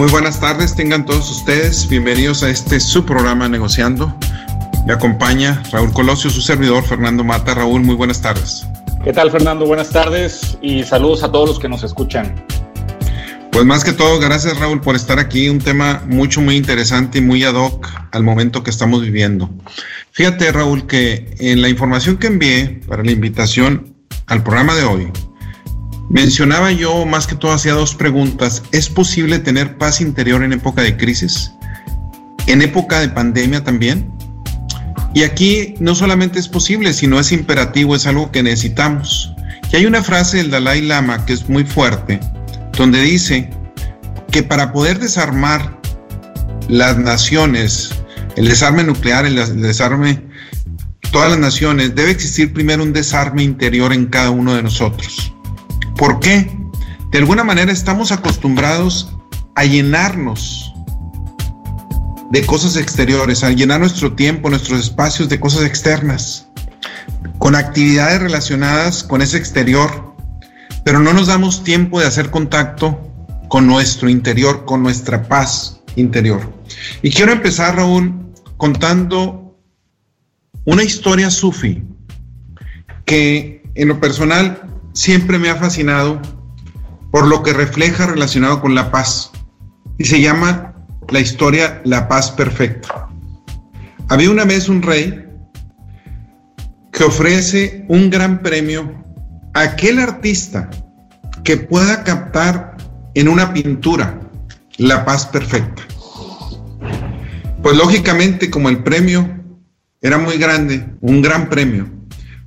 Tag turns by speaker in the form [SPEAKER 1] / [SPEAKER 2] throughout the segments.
[SPEAKER 1] Muy buenas tardes, tengan todos ustedes. Bienvenidos a este su programa Negociando. Me acompaña Raúl Colosio, su servidor Fernando Mata. Raúl, muy buenas tardes.
[SPEAKER 2] ¿Qué tal, Fernando? Buenas tardes y saludos a todos los que nos escuchan.
[SPEAKER 1] Pues más que todo, gracias Raúl por estar aquí. Un tema mucho, muy interesante y muy ad hoc al momento que estamos viviendo. Fíjate Raúl que en la información que envié para la invitación al programa de hoy, mencionaba yo más que todo hacía dos preguntas. ¿Es posible tener paz interior en época de crisis? ¿En época de pandemia también? Y aquí no solamente es posible, sino es imperativo, es algo que necesitamos. Y hay una frase del Dalai Lama que es muy fuerte, donde dice que para poder desarmar las naciones, el desarme nuclear, el desarme, todas las naciones, debe existir primero un desarme interior en cada uno de nosotros. ¿Por qué? De alguna manera estamos acostumbrados a llenarnos de cosas exteriores, a llenar nuestro tiempo, nuestros espacios de cosas externas, con actividades relacionadas con ese exterior, pero no nos damos tiempo de hacer contacto con nuestro interior, con nuestra paz interior. Y quiero empezar, Raúl, contando una historia sufi que en lo personal siempre me ha fascinado por lo que refleja relacionado con la paz. Y se llama la historia La paz perfecta. Había una vez un rey que ofrece un gran premio aquel artista que pueda captar en una pintura la paz perfecta. Pues lógicamente como el premio era muy grande, un gran premio,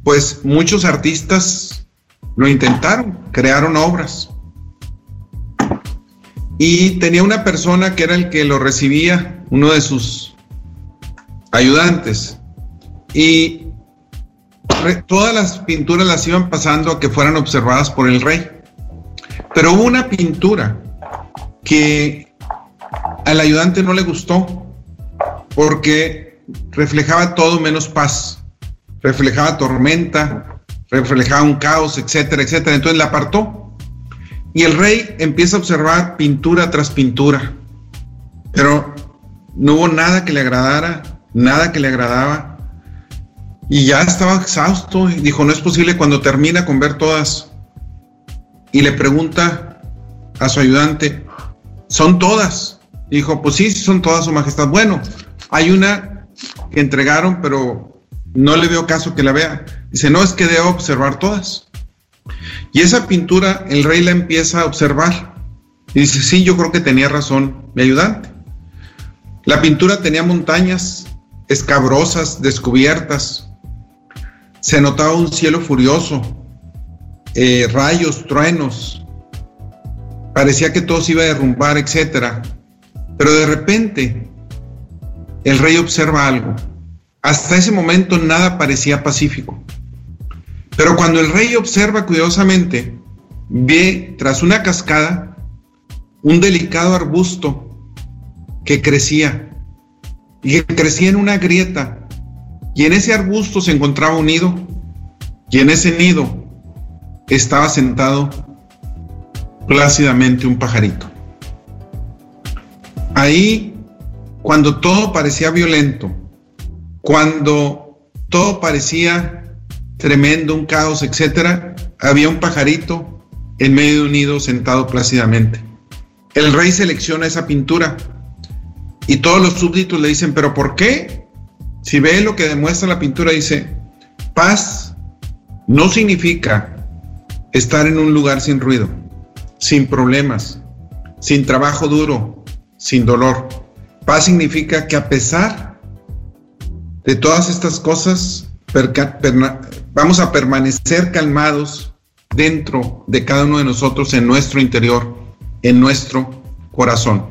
[SPEAKER 1] pues muchos artistas lo intentaron, crearon obras. Y tenía una persona que era el que lo recibía, uno de sus ayudantes. Y todas las pinturas las iban pasando a que fueran observadas por el rey. Pero hubo una pintura que al ayudante no le gustó porque reflejaba todo menos paz, reflejaba tormenta, reflejaba un caos, etcétera, etcétera. Entonces la apartó. Y el rey empieza a observar pintura tras pintura, pero no hubo nada que le agradara, nada que le agradaba. Y ya estaba exhausto y dijo, no es posible cuando termina con ver todas. Y le pregunta a su ayudante, ¿son todas? dijo, pues sí, son todas, su majestad. Bueno, hay una que entregaron, pero no le veo caso que la vea. Dice, no, es que debo observar todas. Y esa pintura, el rey la empieza a observar. Y dice, sí, yo creo que tenía razón mi ayudante. La pintura tenía montañas escabrosas, descubiertas, se notaba un cielo furioso, eh, rayos, truenos, parecía que todo se iba a derrumbar, etc. Pero de repente el rey observa algo. Hasta ese momento nada parecía pacífico. Pero cuando el rey observa cuidadosamente, ve tras una cascada un delicado arbusto que crecía y que crecía en una grieta y en ese arbusto se encontraba un nido, y en ese nido estaba sentado plácidamente un pajarito. Ahí, cuando todo parecía violento, cuando todo parecía tremendo, un caos, etcétera, había un pajarito en medio de un nido sentado plácidamente. El rey selecciona esa pintura y todos los súbditos le dicen, pero ¿por qué? Si ve lo que demuestra la pintura, dice, paz no significa estar en un lugar sin ruido, sin problemas, sin trabajo duro, sin dolor. Paz significa que a pesar de todas estas cosas, vamos a permanecer calmados dentro de cada uno de nosotros, en nuestro interior, en nuestro corazón.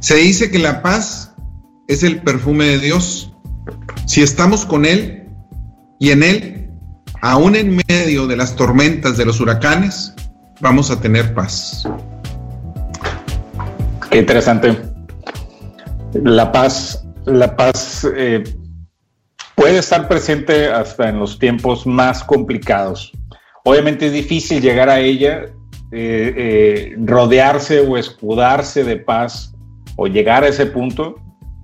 [SPEAKER 1] Se dice que la paz es el perfume de Dios si estamos con Él y en Él, aún en medio de las tormentas de los huracanes, vamos a tener paz.
[SPEAKER 2] Qué interesante. La paz, la paz eh, puede estar presente hasta en los tiempos más complicados. Obviamente es difícil llegar a ella eh, eh, rodearse o escudarse de paz o llegar a ese punto,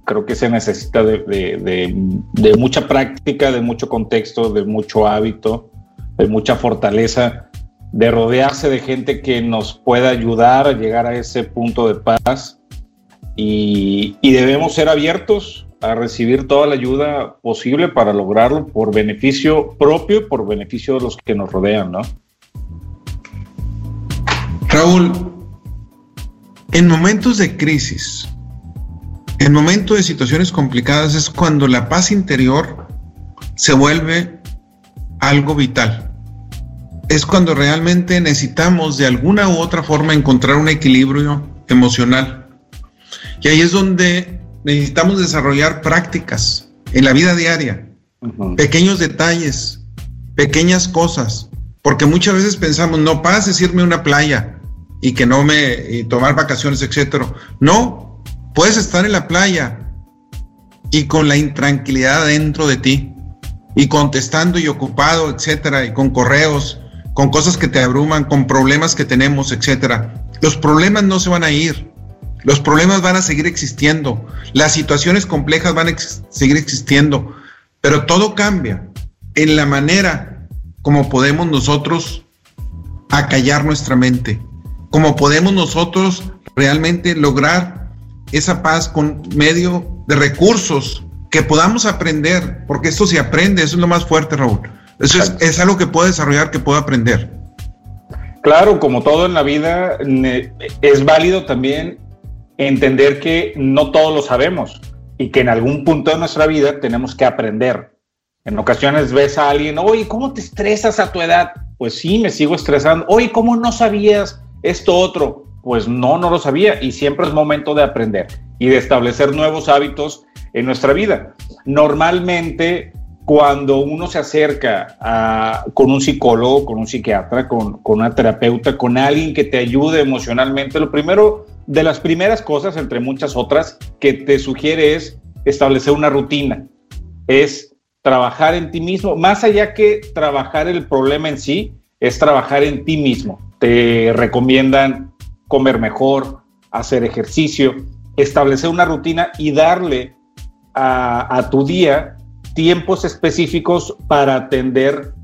[SPEAKER 2] creo que se necesita de, mucha práctica, de mucho contexto, de mucho hábito, de mucha fortaleza, de rodearse de gente que nos pueda ayudar a llegar a ese punto de paz y, y debemos ser abiertos a recibir toda la ayuda posible para lograrlo por beneficio propio y por beneficio de los que nos rodean, ¿no?
[SPEAKER 1] Raúl, en momentos de crisis, en momentos de situaciones complicadas es cuando la paz interior se vuelve algo vital. Es cuando realmente necesitamos de alguna u otra forma encontrar un equilibrio emocional. Y ahí es donde necesitamos desarrollar prácticas en la vida diaria, pequeños detalles, pequeñas cosas, porque muchas veces pensamos, no, paz es irme a una playa, y que no me tomar vacaciones, etcétera. No, puedes estar en la playa y con la intranquilidad dentro de ti y contestando y ocupado, etcétera, y con correos, con cosas que te abruman, con problemas que tenemos, etcétera. Los problemas no se van a ir. Los problemas van a seguir existiendo. Las situaciones complejas van a seguir existiendo. Pero todo cambia en la manera como podemos nosotros acallar nuestra mente, cómo podemos nosotros realmente lograr esa paz con medio de recursos que podamos aprender, porque esto se aprende, eso es lo más fuerte, Raúl. Eso es, algo que puedo desarrollar, que puedo aprender.
[SPEAKER 2] Claro, como todo en la vida, es válido también entender que no todo lo sabemos y que en algún punto de nuestra vida tenemos que aprender. En ocasiones ves a alguien, oye, ¿cómo te estresas a tu edad? Pues sí, me sigo estresando. Oye, ¿cómo no sabías esto otro, pues no, no lo sabía y siempre es momento de aprender y de establecer nuevos hábitos en nuestra vida. Normalmente, cuando uno se acerca a, con un psicólogo, con un psiquiatra, con, con una terapeuta, con alguien que te ayude emocionalmente, lo primero, de las primeras cosas, entre muchas otras, que te sugiere es establecer una rutina, es trabajar en ti mismo, más allá que trabajar el problema en sí, es trabajar en ti mismo. Te recomiendan comer mejor, hacer ejercicio, establecer una rutina y darle a, tu día tiempos específicos para atender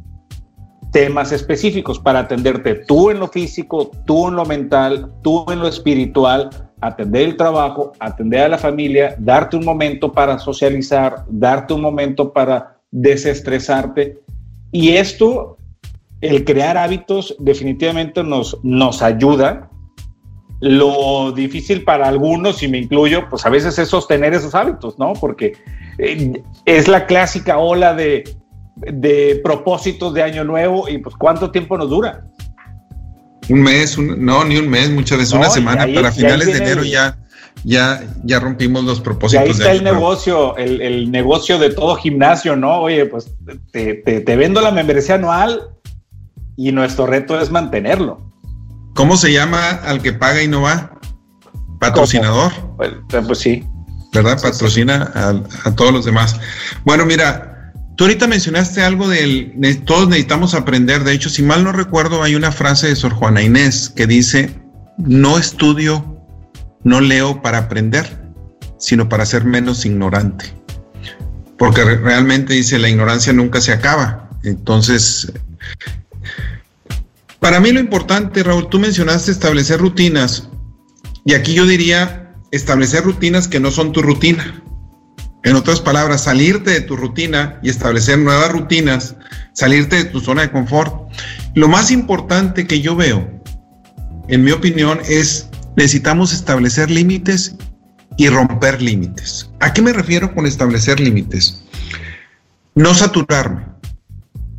[SPEAKER 2] temas específicos, para atenderte tú en lo físico, tú en lo mental, tú en lo espiritual, atender el trabajo, atender a la familia, darte un momento para socializar, darte un momento para desestresarte. Y esto el crear hábitos definitivamente nos, nos ayuda. Lo difícil para algunos, y me incluyo, pues a veces es sostener esos hábitos, ¿no? Porque eh, es la clásica ola de, de propósitos de año nuevo y pues cuánto tiempo nos dura.
[SPEAKER 1] Un mes, no, ni un mes, muchas veces una semana, para finales de enero ya, ya, ya rompimos los propósitos.
[SPEAKER 2] Y ahí está el negocio, el, el, negocio de todo gimnasio, ¿no? Oye, pues te, te, te, vendo la membresía anual y nuestro reto es mantenerlo.
[SPEAKER 1] ¿Cómo se llama al que paga y no va? Patrocinador.
[SPEAKER 2] Pues, pues, sí.
[SPEAKER 1] ¿Verdad? Patrocina a, todos los demás. Bueno, mira, tú ahorita mencionaste algo del, todos necesitamos aprender. De hecho, si mal no recuerdo, hay una frase de Sor Juana Inés que dice, no estudio, no leo para aprender, sino para ser menos ignorante. Porque realmente dice, la ignorancia nunca se acaba. Entonces, para mí lo importante, Raúl, tú mencionaste establecer rutinas y aquí yo diría establecer rutinas que no son tu rutina. En otras palabras, salirte de tu rutina y establecer nuevas rutinas, salirte de tu zona de confort. Lo más importante que yo veo, en mi opinión, es necesitamos establecer límites y romper límites. ¿A qué me refiero con establecer límites? No saturarme.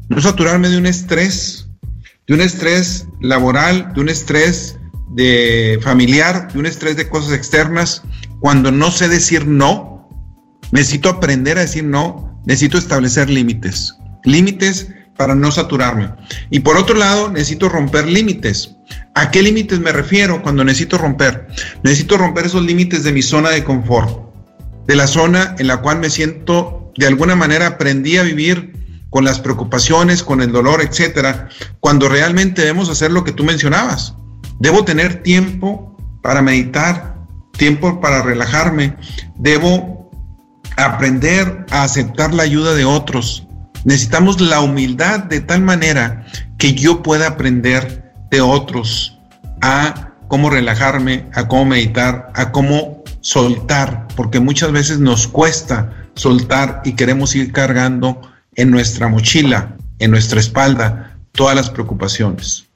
[SPEAKER 1] No saturarme de un estrés de un estrés laboral, de un estrés de familiar, de un estrés de cosas externas, cuando no sé decir no, necesito aprender a decir no, necesito establecer límites, límites para no saturarme. Y por otro lado, necesito romper límites. ¿A qué límites me refiero cuando necesito romper? Necesito romper esos límites de mi zona de confort, de la zona en la cual me siento, de alguna manera aprendí a vivir con las preocupaciones, con el dolor, etcétera, cuando realmente debemos hacer lo que tú mencionabas, Debo tener tiempo para meditar, tiempo para relajarme. Debo aprender a aceptar la ayuda de otros. Necesitamos la humildad de tal manera que yo pueda aprender de otros a cómo relajarme, a cómo meditar, a cómo soltar, porque muchas veces nos cuesta soltar y queremos ir cargando en nuestra mochila, en nuestra espalda, todas las preocupaciones.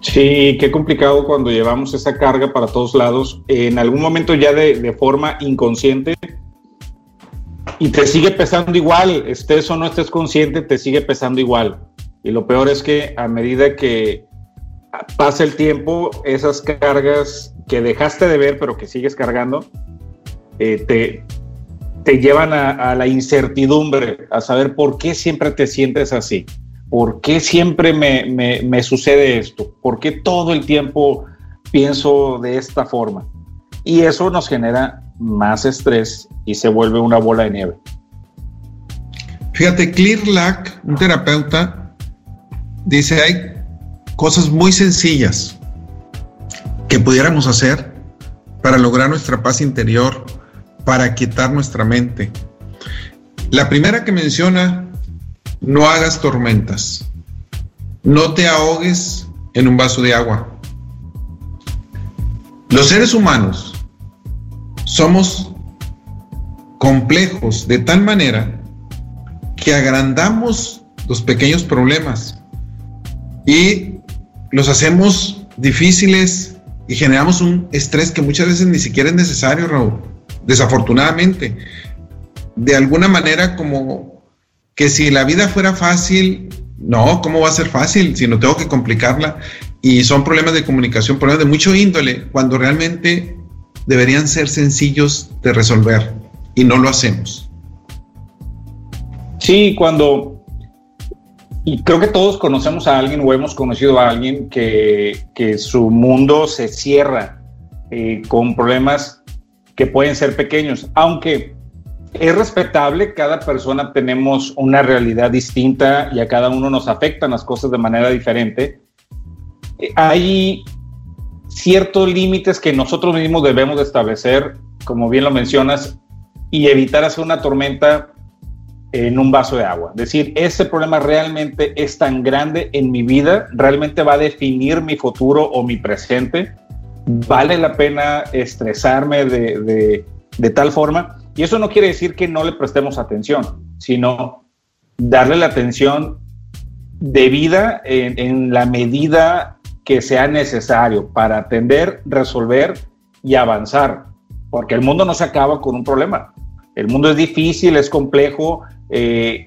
[SPEAKER 2] Sí, qué complicado cuando llevamos esa carga para todos lados, en algún momento ya de, forma inconsciente, y te sigue pesando igual, estés o no estés consciente, te sigue pesando igual. Y lo peor es que a medida que pasa el tiempo, esas cargas que dejaste de ver pero que sigues cargando, eh, te, te llevan a, la incertidumbre, a saber por qué siempre te sientes así, por qué siempre me, sucede esto, por qué todo el tiempo pienso de esta forma. Y eso nos genera más estrés y se vuelve una bola de nieve.
[SPEAKER 1] Fíjate, Clear Lack, un terapeuta, dice hay cosas muy sencillas que pudiéramos hacer para lograr nuestra paz interior, para quitar nuestra mente. La primera que menciona, no hagas tormentas, no te ahogues en un vaso de agua. Los seres humanos somos complejos de tal manera que agrandamos los pequeños problemas y los hacemos difíciles y generamos un estrés que muchas veces ni siquiera es necesario, Raúl desafortunadamente. De alguna manera como que si la vida fuera fácil, no, ¿cómo va a ser fácil si no tengo que complicarla? Y son problemas de comunicación, problemas de mucho índole, cuando realmente deberían ser sencillos de resolver y no lo hacemos.
[SPEAKER 2] Sí, cuando, y creo que todos conocemos a alguien o hemos conocido a alguien que, que su mundo se cierra eh, con problemas que pueden ser pequeños, aunque es respetable, cada persona tenemos una realidad distinta y a cada uno nos afectan las cosas de manera diferente. Eh, hay ciertos límites que nosotros mismos debemos establecer, como bien lo mencionas, y evitar hacer una tormenta en un vaso de agua. Es decir, ese problema realmente es tan grande en mi vida, realmente va a definir mi futuro o mi presente vale la pena estresarme de, tal forma. Y eso no quiere decir que no le prestemos atención, sino darle la atención debida en, en la medida que sea necesario para atender, resolver y avanzar. Porque el mundo no se acaba con un problema. El mundo es difícil, es complejo. Eh,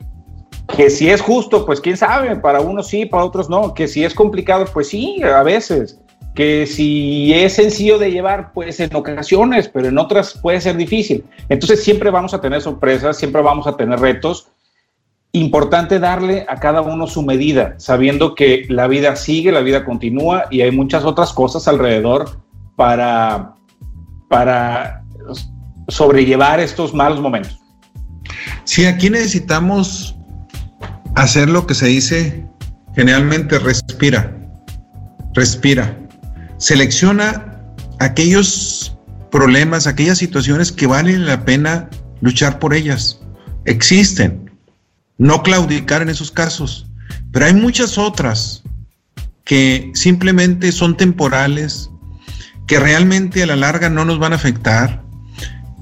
[SPEAKER 2] que si es justo, pues quién sabe, para unos sí, para otros no. Que si es complicado, pues sí, a veces que si es sencillo de llevar, pues en ocasiones, pero en otras puede ser difícil. Entonces siempre vamos a tener sorpresas, siempre vamos a tener retos. Importante darle a cada uno su medida, sabiendo que la vida sigue, la vida continúa y hay muchas otras cosas alrededor para, para sobrellevar estos malos momentos.
[SPEAKER 1] Sí, aquí necesitamos hacer lo que se dice generalmente respira, respira selecciona aquellos problemas, aquellas situaciones que valen la pena luchar por ellas. Existen. No claudicar en esos casos. Pero hay muchas otras que simplemente son temporales, que realmente a la larga no nos van a afectar,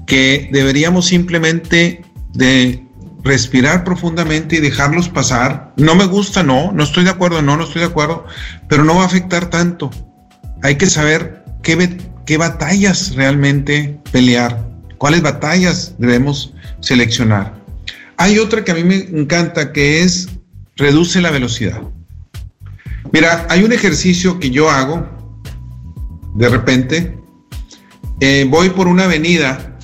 [SPEAKER 1] que deberíamos simplemente de respirar profundamente y dejarlos pasar. No me gusta, no, no estoy de acuerdo, no, no estoy de acuerdo, pero no va a afectar tanto hay que saber qué, qué batallas realmente pelear, cuáles batallas debemos seleccionar. Hay otra que a mí me encanta que es reduce la velocidad. Mira, hay un ejercicio que yo hago de repente. Eh, voy por una avenida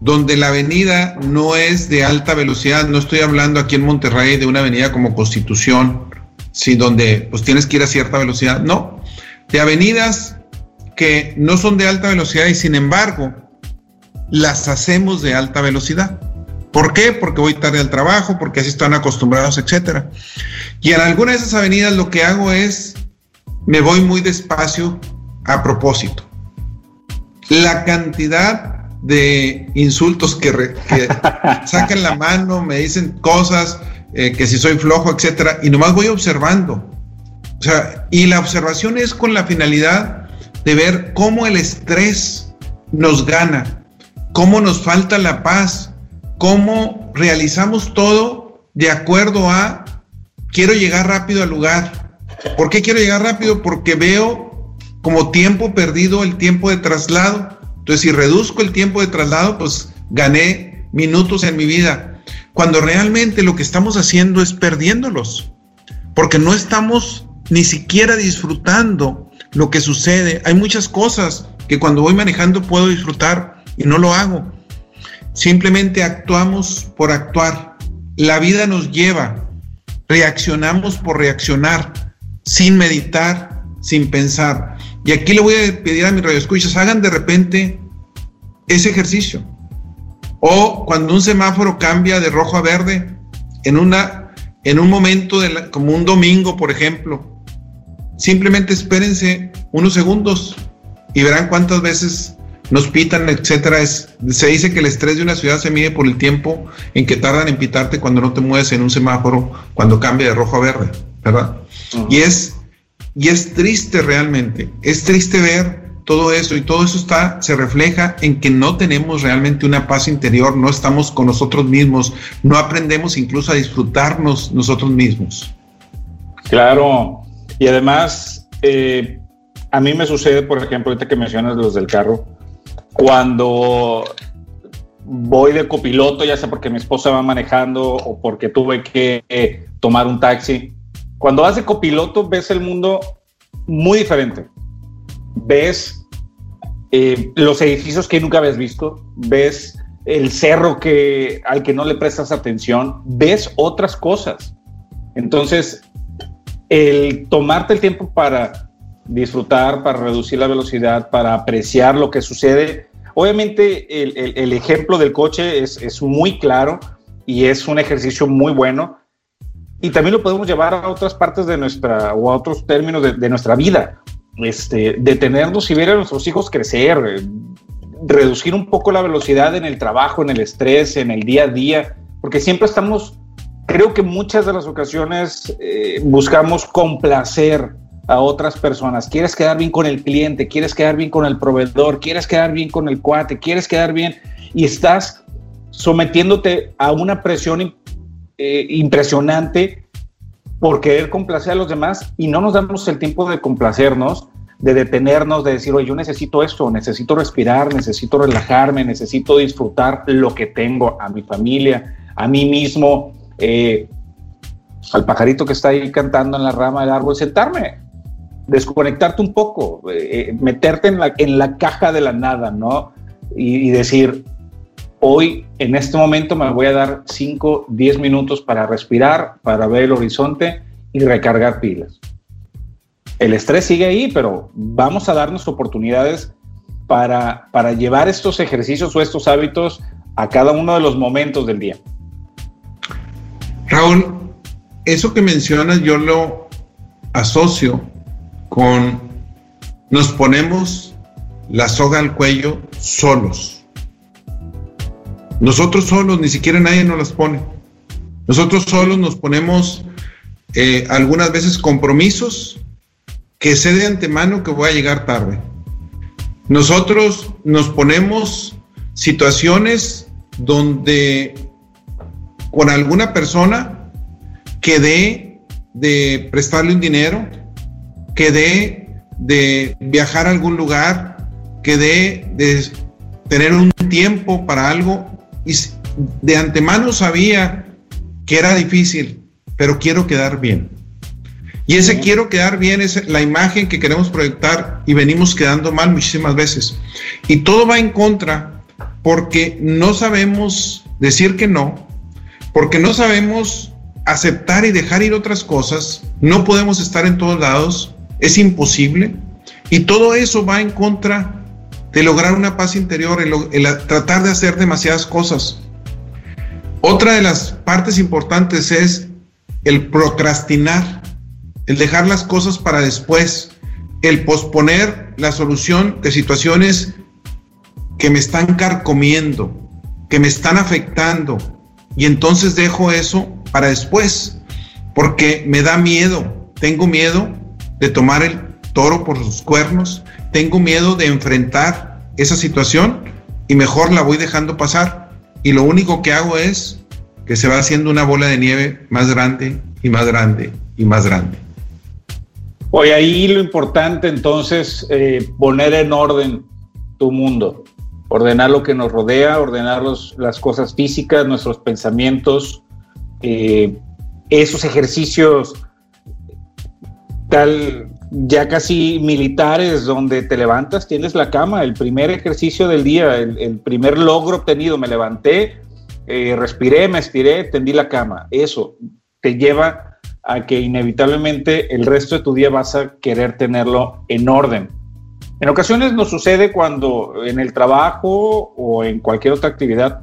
[SPEAKER 1] donde la avenida no es de alta velocidad. No estoy hablando aquí en Monterrey de una avenida como Constitución, sí, donde pues tienes que ir a cierta velocidad. No, de avenidas que no son de alta velocidad y sin embargo las hacemos de alta velocidad. ¿Por qué? Porque voy tarde al trabajo, porque así están acostumbrados, etc. Y en alguna de esas avenidas lo que hago es me voy muy despacio a propósito. La cantidad de insultos que, sacan la mano, me dicen cosas, eh, que si soy flojo, etcétera, y nomás voy observando. O sea, y la observación es con la finalidad de ver cómo el estrés nos gana, cómo nos falta la paz, cómo realizamos todo de acuerdo a quiero llegar rápido al lugar. ¿Por qué quiero llegar rápido? Porque veo como tiempo perdido el tiempo de traslado. Entonces, si reduzco el tiempo de traslado, pues gané minutos en mi vida cuando realmente lo que estamos haciendo es perdiéndolos, porque no estamos ni siquiera disfrutando lo que sucede. Hay muchas cosas que cuando voy manejando puedo disfrutar y no lo hago. Simplemente actuamos por actuar. La vida nos lleva, reaccionamos por reaccionar, sin meditar, sin pensar. Y aquí le voy a pedir a mis radioescuchas, hagan de repente ese ejercicio. O cuando un semáforo cambia de rojo a verde, en, una, en un momento de como un domingo, por ejemplo, simplemente espérense unos segundos y verán cuántas veces nos pitan, etcétera. Es, se dice que el estrés de una ciudad se mide por el tiempo en que tardan en pitarte cuando no te mueves en un semáforo, cuando cambia de rojo a verde, ¿verdad? Y es y es triste realmente, es triste ver todo eso y todo eso está se refleja en que no tenemos realmente una paz interior, no estamos con nosotros mismos, no aprendemos incluso a disfrutarnos nosotros mismos.
[SPEAKER 2] Claro, y además eh, a mí me sucede, por ejemplo, ahorita que mencionas los del carro, cuando voy de copiloto, ya sea porque mi esposa va manejando o porque tuve que eh, tomar un taxi, cuando vas de copiloto ves el mundo muy diferente ves eh, los edificios que nunca habías visto, ves el cerro que, al que no le prestas atención, ves otras cosas. Entonces, el tomarte el tiempo para disfrutar, para reducir la velocidad, para apreciar lo que sucede, obviamente el, ejemplo del coche es, muy claro y es un ejercicio muy bueno. Y también lo podemos llevar a otras partes de nuestra o a otros términos de nuestra vida este, detenernos y ver a nuestros hijos crecer, reducir un poco la velocidad en el trabajo, en el estrés, en el día a día, porque siempre estamos, creo que muchas de las ocasiones eh, buscamos complacer a otras personas. Quieres quedar bien con el cliente, quieres quedar bien con el proveedor, quieres quedar bien con el cuate, quieres quedar bien y estás sometiéndote a una presión eh, impresionante por querer complacer a los demás y no nos damos el tiempo de complacernos, de detenernos, de decir, oye, yo necesito esto, necesito respirar, necesito relajarme, necesito disfrutar lo que tengo, a mi familia, a mí mismo, eh, al pajarito que está ahí cantando en la rama del árbol, sentarme, desconectarte un poco, eh, eh, meterte en la, en la caja de la nada, ¿no? Y, y decir, Hoy, en este momento, me voy a dar 5, 10 minutos para respirar, para ver el horizonte y recargar pilas. El estrés sigue ahí, pero vamos a darnos oportunidades para, para llevar estos ejercicios o estos hábitos a cada uno de los momentos del día.
[SPEAKER 1] Raúl, eso que mencionas yo lo asocio con nos ponemos la soga al cuello solos. Nosotros solos, ni siquiera nadie nos las pone. Nosotros solos nos ponemos eh, algunas veces compromisos que sé de antemano que voy a llegar tarde. Nosotros nos ponemos situaciones donde con alguna persona quedé de prestarle un dinero, quedé de viajar a algún lugar, quedé de tener un tiempo para algo y de antemano sabía que era difícil, pero quiero quedar bien. Y ese quiero quedar bien es la imagen que queremos proyectar y venimos quedando mal muchísimas veces. Y todo va en contra porque no sabemos decir que no, porque no sabemos aceptar y dejar ir otras cosas, no podemos estar en todos lados, es imposible. Y todo eso va en contra de lograr una paz interior, el, tratar de hacer demasiadas cosas. Otra de las partes importantes es el procrastinar, el dejar las cosas para después. el posponer la solución de situaciones que me están carcomiendo, que me están afectando, y entonces dejo eso para después, porque me da miedo, tengo miedo de tomar el toro por sus cuernos, tengo miedo de enfrentar esa situación y mejor la voy dejando pasar. Y lo único que hago es que se va haciendo una bola de nieve más grande y más grande y más grande.
[SPEAKER 2] Hoy ahí lo importante entonces, eh, poner en orden tu mundo, ordenar lo que nos rodea, ordenar las cosas físicas, nuestros pensamientos, eh, esos ejercicios tal ya casi militares donde te levantas, tienes la cama, el primer ejercicio del día, el, primer logro obtenido, me levanté, eh, respiré, me estiré, tendí la cama. Eso te lleva a que inevitablemente el resto de tu día vas a querer tenerlo en orden. En ocasiones nos sucede cuando en el trabajo o en cualquier otra actividad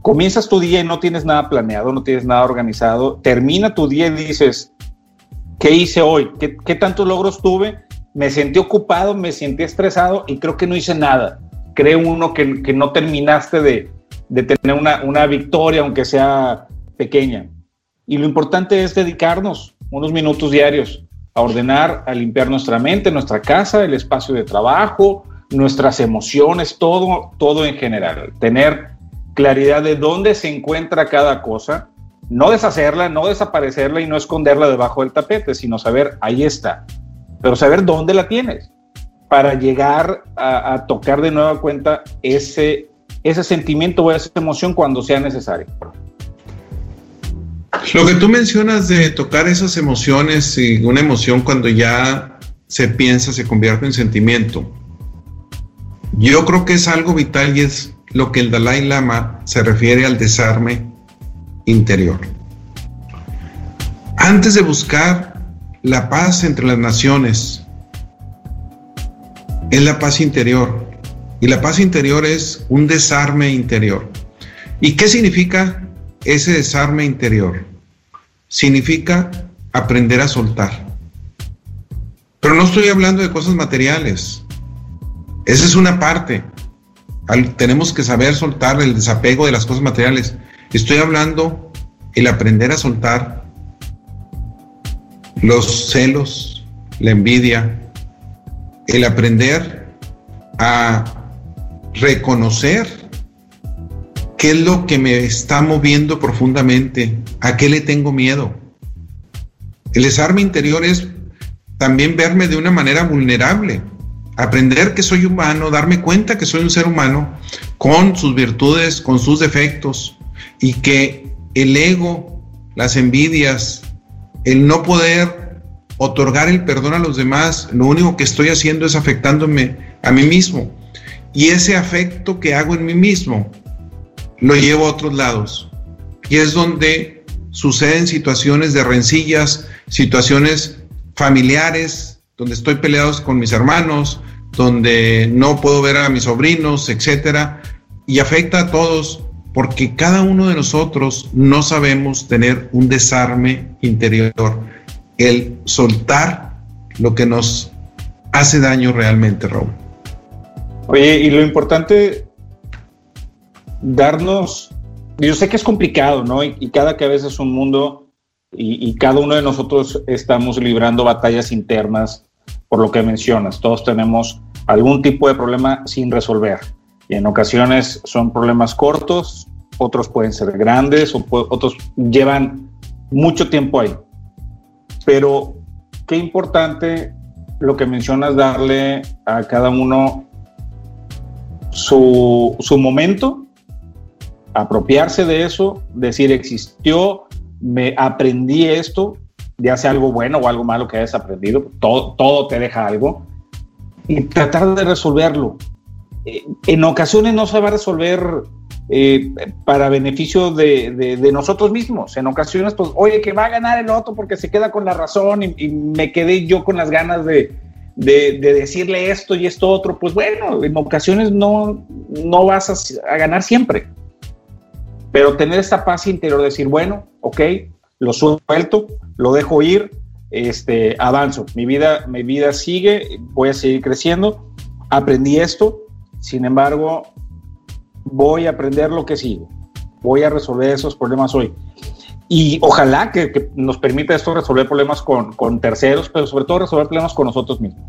[SPEAKER 2] comienzas tu día y no tienes nada planeado, no tienes nada organizado, termina tu día y dices, ¿qué hice hoy? ¿Qué, tantos logros tuve? Me sentí ocupado, me sentí estresado y creo que no hice nada. Creo uno que, no terminaste de, tener una, una victoria, aunque sea pequeña. Y lo importante es dedicarnos unos minutos diarios a ordenar, a limpiar nuestra mente, nuestra casa, el espacio de trabajo, nuestras emociones, todo, todo en general. Tener claridad de dónde se encuentra cada cosa, no deshacerla, no desaparecerla y no esconderla debajo del tapete, sino saber, ahí está, pero saber dónde la tienes para llegar a, tocar de nueva cuenta ese, ese sentimiento o esa emoción cuando sea necesario.
[SPEAKER 1] Lo que tú mencionas de tocar esas emociones y una emoción cuando ya se piensa, se convierte en sentimiento, yo creo que es algo vital y es lo que el Dalai Lama se refiere al desarme interior. Antes de buscar la paz entre las naciones, es la paz interior. Y la paz interior es un desarme interior. ¿Y qué significa ese desarme interior? Significa aprender a soltar. Pero no estoy hablando de cosas materiales. Esa es una parte. tenemos que saber soltar el desapego de las cosas materiales. Estoy hablando el aprender a soltar los celos, la envidia, el aprender a reconocer qué es lo que me está moviendo profundamente, a qué le tengo miedo. El desarme interior es también verme de una manera vulnerable, aprender que soy humano, darme cuenta que soy un ser humano con sus virtudes, con sus defectos, y que el ego, las envidias, el no poder otorgar el perdón a los demás, lo único que estoy haciendo es afectándome a mí mismo. Y ese afecto que hago en mí mismo lo llevo a otros lados. Y es donde suceden situaciones de rencillas, situaciones familiares, donde estoy peleado con mis hermanos, donde no puedo ver a mis sobrinos, etcétera, y afecta a todos porque cada uno de nosotros no sabemos tener un desarme interior, el soltar lo que nos hace daño realmente, Raúl.
[SPEAKER 2] Oye, y lo importante, darnos, yo sé que es complicado, ¿no? Y, cada cabeza es un mundo y, y cada uno de nosotros estamos librando batallas internas por lo que mencionas. Todos tenemos algún tipo de problema sin resolver y en ocasiones son problemas cortos, otros pueden ser grandes, o otros llevan mucho tiempo ahí. Pero qué importante lo que mencionas, darle a cada uno su, su momento, apropiarse de eso, decir existió, me aprendí esto, ya sea algo bueno o algo malo que hayas aprendido, todo, todo te deja algo, y tratar de resolverlo. Eh, en ocasiones no se va a resolver eh, para beneficio de, nosotros mismos. En ocasiones, pues, oye, que va a ganar el otro porque se queda con la razón y, me quedé yo con las ganas de, decirle esto y esto otro. Pues bueno, en ocasiones no, no vas a, ganar siempre. Pero tener esta paz interior, decir, bueno, ok, lo suelto, lo dejo ir, este, avanzo, mi vida, mi vida sigue, voy a seguir creciendo, aprendí esto, sin embargo, voy a aprender lo que sigue, voy a resolver esos problemas hoy. Y ojalá que, nos permita esto resolver problemas con, con terceros, pero sobre todo resolver problemas con nosotros mismos.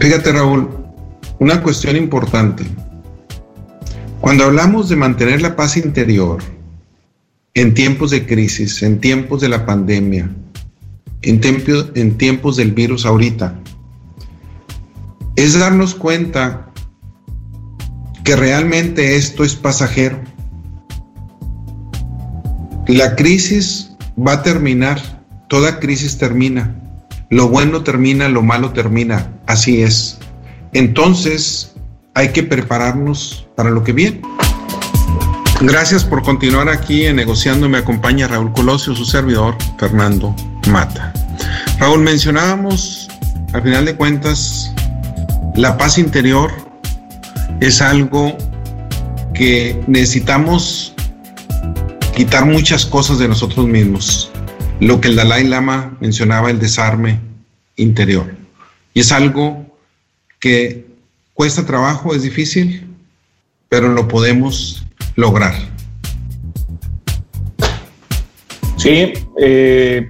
[SPEAKER 1] Fíjate, Raúl, una cuestión importante. Cuando hablamos de mantener la paz interior en tiempos de crisis, en tiempos de la pandemia, en, en tiempos del virus ahorita, es darnos cuenta que realmente esto es pasajero. La crisis va a terminar, toda crisis termina. Lo bueno termina, lo malo termina, así es. Entonces hay que prepararnos para lo que viene. Gracias por continuar aquí en Negociando. Me acompaña Raúl Colosio, su servidor, Fernando Mata. Raúl, mencionábamos, al final de cuentas, la paz interior es algo que necesitamos quitar muchas cosas de nosotros mismos lo que el Dalai Lama mencionaba, el desarme interior. Y es algo que cuesta trabajo, es difícil, pero lo podemos lograr.
[SPEAKER 2] Sí, eh,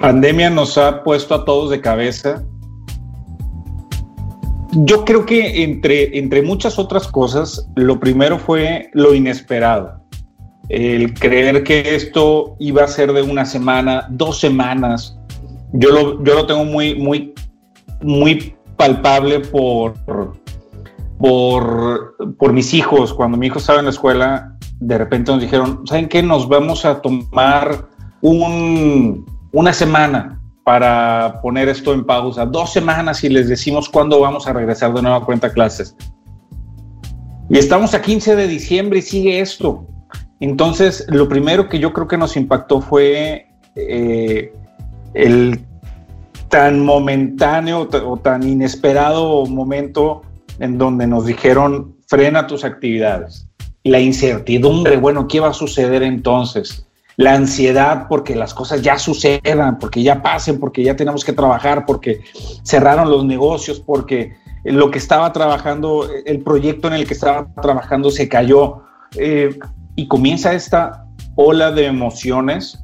[SPEAKER 2] pandemia nos ha puesto a todos de cabeza. Yo creo que entre, entre muchas otras cosas, lo primero fue lo inesperado el creer que esto iba a ser de una semana, dos semanas, yo lo, yo lo tengo muy, muy, muy palpable por, por, por mis hijos. Cuando mi hijo estaba en la escuela, de repente nos dijeron, ¿saben qué? Nos vamos a tomar un, una semana para poner esto en pausa, dos semanas y les decimos cuándo vamos a regresar de nueva cuenta a clases. Y estamos a 15 de diciembre y sigue esto. Entonces, lo primero que yo creo que nos impactó fue eh, el tan momentáneo o tan inesperado momento en donde nos dijeron frena tus actividades. La incertidumbre, bueno, ¿qué va a suceder entonces? La ansiedad porque las cosas ya sucedan, porque ya pasen, porque ya tenemos que trabajar, porque cerraron los negocios, porque lo que estaba trabajando, el proyecto en el que estaba trabajando se cayó. Eh, y comienza esta ola de emociones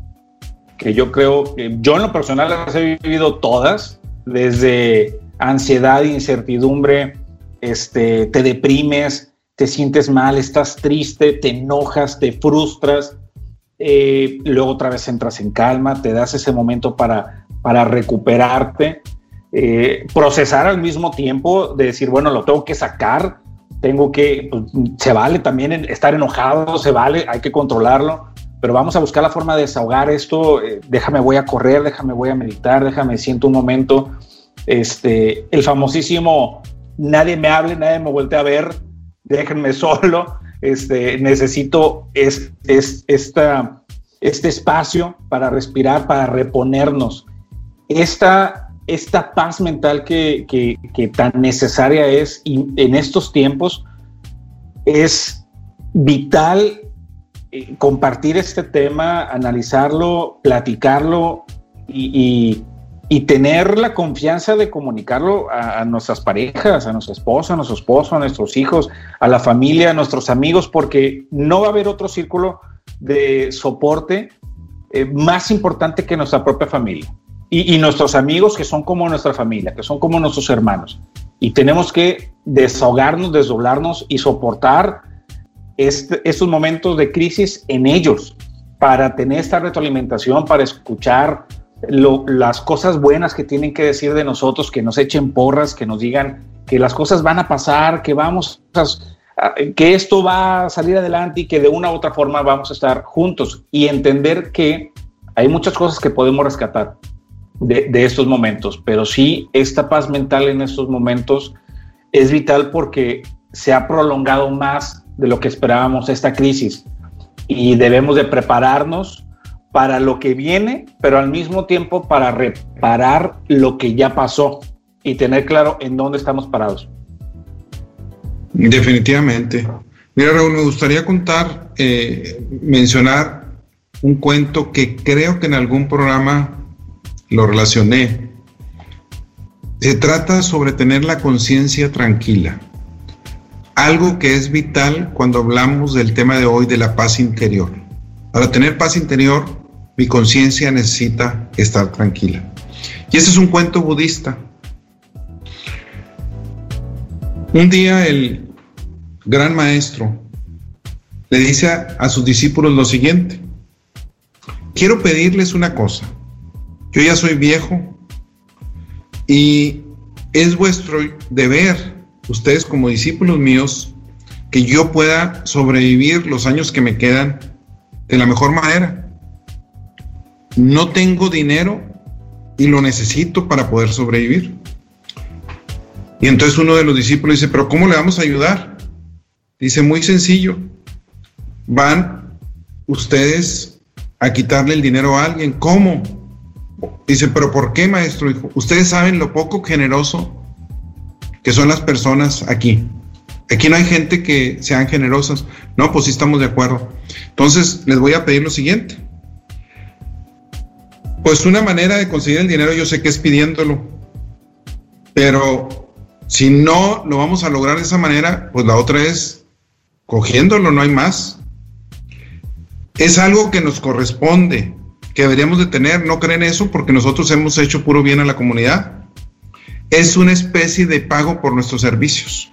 [SPEAKER 2] que yo creo que yo en lo personal las he vivido todas, desde ansiedad, incertidumbre, este, te deprimes, te sientes mal, estás triste, te enojas, te frustras, eh, luego otra vez entras en calma, te das ese momento para, para recuperarte, eh, procesar al mismo tiempo, de decir, bueno, lo tengo que sacar, tengo que, pues, se vale también estar enojado, se vale, hay que controlarlo, pero vamos a buscar la forma de desahogar esto, eh, déjame voy a correr, déjame voy a meditar, déjame siento un momento, este, el famosísimo nadie me hable, nadie me voltee a ver, déjenme solo, este, necesito es, es, esta, este espacio para respirar, para reponernos. Esta esta paz mental que, tan necesaria es y en estos tiempos es vital eh, compartir este tema, analizarlo, platicarlo y, tener la confianza de comunicarlo a, nuestras parejas, a nuestra esposa, a nuestro esposo, a nuestros hijos, a la familia, a nuestros amigos, porque no va a haber otro círculo de soporte eh, más importante que nuestra propia familia y, nuestros amigos que son como nuestra familia, que son como nuestros hermanos. Y tenemos que desahogarnos, desdoblarnos y soportar este, estos momentos de crisis en ellos para tener esta retroalimentación, para escuchar las cosas buenas que tienen que decir de nosotros, que nos echen porras, que nos digan que las cosas van a pasar, que vamos a, que esto va a salir adelante y que de una u otra forma vamos a estar juntos. Y entender que hay muchas cosas que podemos rescatar de, estos momentos, pero sí esta paz mental en estos momentos es vital porque se ha prolongado más de lo que esperábamos esta crisis. Y debemos de prepararnos para lo que viene, pero al mismo tiempo para reparar lo que ya pasó y tener claro en dónde estamos parados.
[SPEAKER 1] Definitivamente. Mira, Raúl, me gustaría contar, eh, mencionar un cuento que creo que en algún programa lo relacioné. Se trata sobre tener la conciencia tranquila. Algo que es vital cuando hablamos del tema de hoy de la paz interior. Para tener paz interior, mi conciencia necesita estar tranquila. Y ese es un cuento budista. Un día el gran maestro le dice a, sus discípulos lo siguiente, quiero pedirles una cosa, yo ya soy viejo y es vuestro deber, ustedes como discípulos míos, que yo pueda sobrevivir los años que me quedan de la mejor manera. No tengo dinero y lo necesito para poder sobrevivir. Y entonces uno de los discípulos dice, pero ¿cómo le vamos a ayudar? Dice, muy sencillo, van ustedes a quitarle el dinero a alguien. ¿Cómo? Dice, pero ¿por qué, maestro? ustedes saben lo poco generoso que son las personas aquí. Aquí no hay gente que sean generosas. No, pues sí estamos de acuerdo. Entonces, les voy a pedir lo siguiente. Pues una manera de conseguir el dinero yo sé que es pidiéndolo. Pero si no lo vamos a lograr de esa manera, pues la otra es cogiéndolo, no hay más. Es algo que nos corresponde, que deberíamos de tener. ¿No creen eso? Porque nosotros hemos hecho puro bien a la comunidad. Es una especie de pago por nuestros servicios.